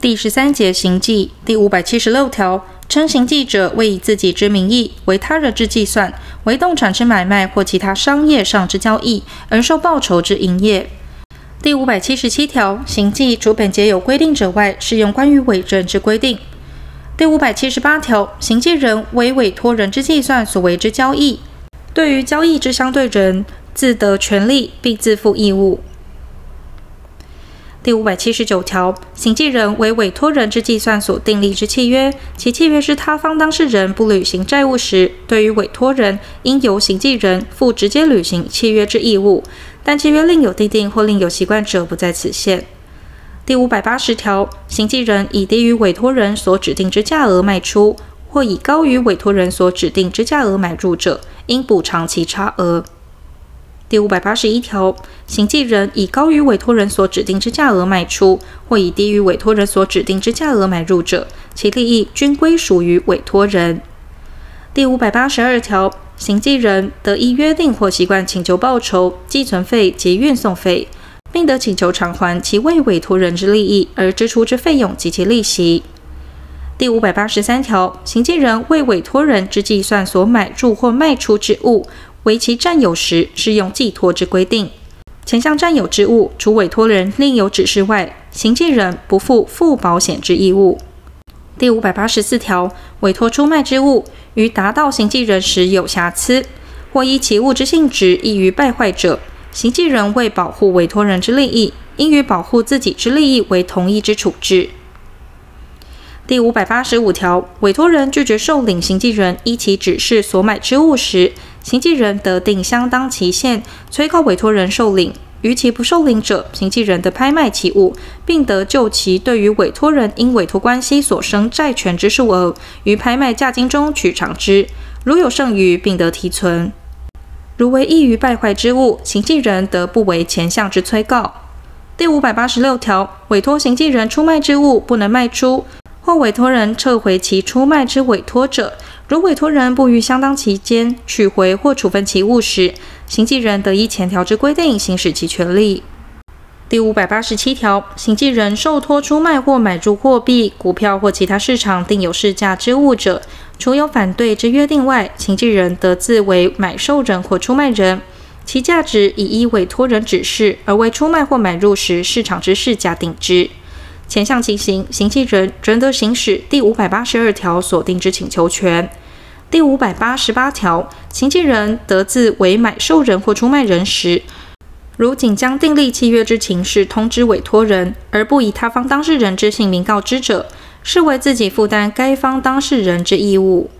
第十三节行纪第五百七十六条，称行记者为以自己之名义为他人之计算，为动产之买卖或其他商业上之交易而受报酬之营业。第五百七十七条，行纪除本节有规定者外，适用关于委任之规定。第五百七十八条，行纪人为委托人之计算所为之交易，对于交易之相对人，自得权利并自负义务。第五百七十九条，行记人为委托人之计算所订立之契约，其契约是他方当事人不履行债务时，对于委托人应由行记人负直接履行契约之义务，但契约另有订定或另有习惯者，不在此限。第五百八十条，行记人以低于委托人所指定之价额卖出，或以高于委托人所指定之价额买入者，应补偿其差额。第五百八十一条，行记人以高于委托人所指定之价额卖出，或以低于委托人所指定之价额买入者，其利益均归属于委托人。第五百八十二条，行记人得依约定或习惯请求报酬、寄存费及运送费，并得请求偿还其为委托人之利益而支出之费用及其利息。第五百八十三条，行记人为委托人之计算所买入或卖出之物。为其占有时，适用寄托之规定。前项占有之物，除委托人另有指示外，行记人不负附保险之义务。第五百八十四条，委托出卖之物，于达到行记人时有瑕疵，或依其物之性质易于败坏者，行记人为保护委托人之利益，应与保护自己之利益为同一之处置。第五百八十五条，委托人拒绝受领行记人依其指示所买之物时，行记人得定相当期限，催告委托人受领；逾期不受领者，行记人的拍卖其物，并得就其对于委托人因委托关系所生债权之数额，于拍卖价金中取偿之。如有剩余，并得提存。如为易于败坏之物，行记人得不为前项之催告。第五百八十六条，委托行记人出卖之物不能卖出。或委托人撤回其出卖之委托者，如委托人不于相当期间取回或处分其物时，行记人得依前条之规定行使其权利。第五百八十七条，行记人受托出卖或买入货币、股票或其他市场定有市价之物者，除有反对之约定外，行记人得自为买受人或出卖人，其价值以依委托人指示而为出卖或买入时市场之市价定之。前项情形，行记人仍得行使第五百八十二条所定之请求权。第五百八十八条，行记人得自为买受人或出卖人时，如仅将订立契约之情事通知委托人，而不以他方当事人之姓名告知者，视为自己负担该方当事人之义务。